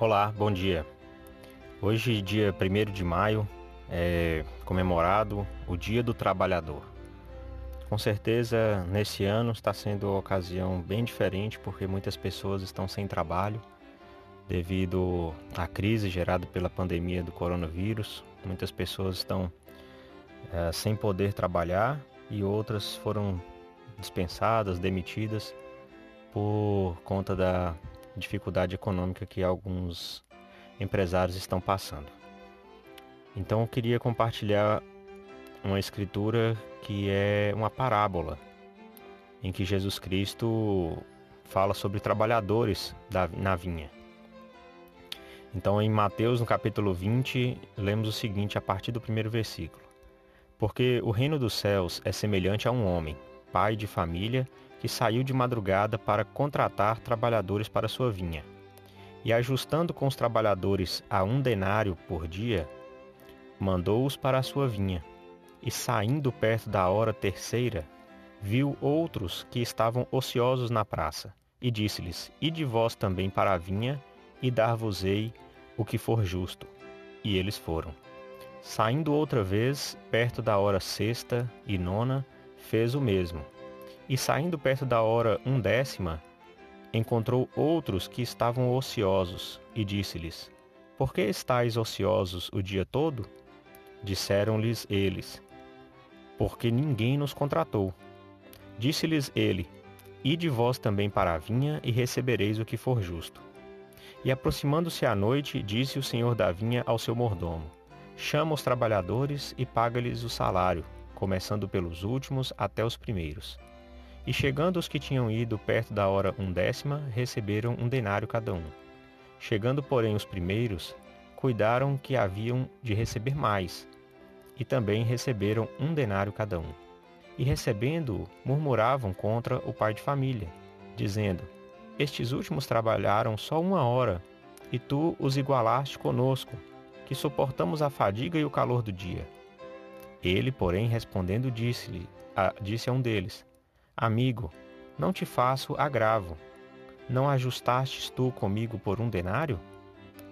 Olá, bom dia. Hoje, dia 1 de maio, é comemorado o Dia do Trabalhador. Com certeza, nesse ano está sendo uma ocasião bem diferente porque muitas pessoas estão sem trabalho devido à crise gerada pela pandemia do coronavírus. Muitas pessoas estão é, sem poder trabalhar e outras foram dispensadas, demitidas por conta da dificuldade econômica que alguns empresários estão passando. Então eu queria compartilhar uma escritura que é uma parábola em que Jesus Cristo fala sobre trabalhadores da, na vinha. Então, em Mateus, no capítulo 20, lemos o seguinte a partir do primeiro versículo: Porque o reino dos céus é semelhante a um homem, pai de família, que saiu de madrugada para contratar trabalhadores para sua vinha. E ajustando com os trabalhadores a um denário por dia, mandou-os para a sua vinha. E saindo perto da hora terceira, viu outros que estavam ociosos na praça, e disse-lhes: Ide vós também para a vinha, e dar-vos-ei o que for justo. E eles foram. Saindo outra vez, perto da hora sexta e nona, fez o mesmo. E saindo perto da hora undécima, encontrou outros que estavam ociosos, e disse-lhes: Por que estáis ociosos o dia todo? Disseram-lhes eles: Porque ninguém nos contratou. Disse-lhes ele: Ide vós também para a vinha e recebereis o que for justo. E aproximando-se a noite, disse o senhor da vinha ao seu mordomo: Chama os trabalhadores e paga-lhes o salário, começando pelos últimos até os primeiros. E chegando os que tinham ido perto da hora undécima, receberam um denário cada um. Chegando, porém, os primeiros, cuidaram que haviam de receber mais, e também receberam um denário cada um. E recebendo-o, murmuravam contra o pai de família, dizendo: Estes últimos trabalharam só uma hora, e tu os igualaste conosco, que suportamos a fadiga e o calor do dia. Ele, porém, respondendo, disse-lhe, disse a um deles: Amigo, não te faço agravo. Não ajustastes tu comigo por um denário?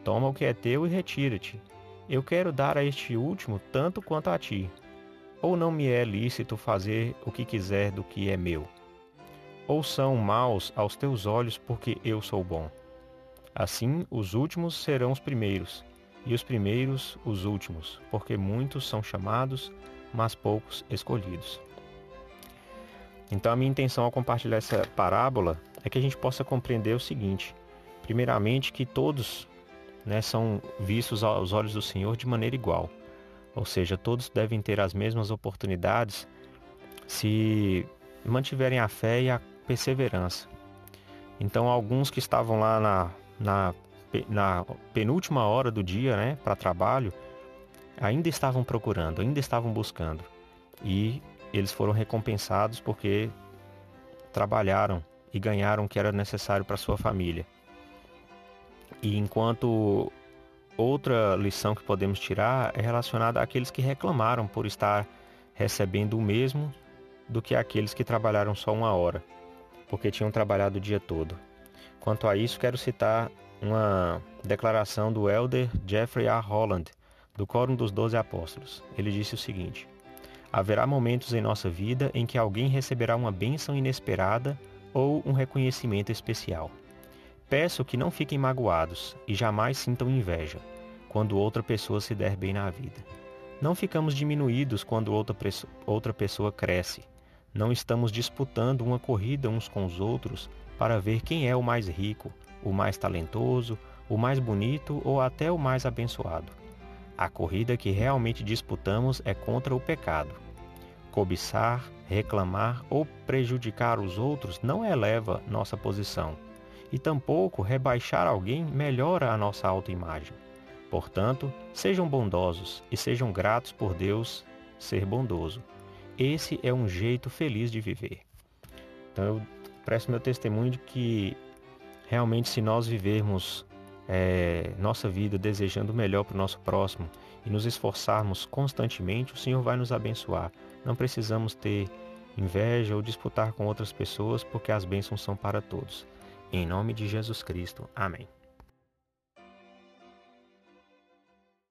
Toma o que é teu e retira-te. Eu quero dar a este último tanto quanto a ti. Ou não me é lícito fazer o que quiser do que é meu? Ou são maus aos teus olhos porque eu sou bom? Assim, os últimos serão os primeiros, e os primeiros os últimos, porque muitos são chamados, mas poucos escolhidos. Então, a minha intenção ao compartilhar essa parábola é que a gente possa compreender o seguinte: primeiramente, que todos né, são vistos aos olhos do Senhor de maneira igual, ou seja, todos devem ter as mesmas oportunidades se mantiverem a fé e a perseverança. Então, alguns que estavam lá na, na, na penúltima hora do dia né, para trabalho ainda estavam procurando, ainda estavam buscando. E eles foram recompensados porque trabalharam e ganharam o que era necessário para sua família. E enquanto outra lição que podemos tirar é relacionada àqueles que reclamaram por estar recebendo o mesmo do que aqueles que trabalharam só uma hora, porque tinham trabalhado o dia todo. Quanto a isso, quero citar uma declaração do elder Jeffrey A. Holland, do Quórum dos Doze Apóstolos. Ele disse o seguinte: Haverá momentos em nossa vida em que alguém receberá uma bênção inesperada ou um reconhecimento especial. Peço que não fiquem magoados e jamais sintam inveja quando outra pessoa se der bem na vida. Não ficamos diminuídos quando outra, outra pessoa cresce. Não estamos disputando uma corrida uns com os outros para ver quem é o mais rico, o mais talentoso, o mais bonito ou até o mais abençoado. A corrida que realmente disputamos é contra o pecado. Cobiçar, reclamar ou prejudicar os outros não eleva nossa posição, e tampouco rebaixar alguém melhora a nossa autoimagem. Portanto, sejam bondosos e sejam gratos por Deus ser bondoso. Esse é um jeito feliz de viver. Então eu presto meu testemunho de que realmente se nós vivermos é, nossa vida desejando o melhor para o nosso próximo e nos esforçarmos constantemente, o Senhor vai nos abençoar. Não precisamos ter inveja ou disputar com outras pessoas, porque as bênçãos são para todos. Em nome de Jesus Cristo. Amém.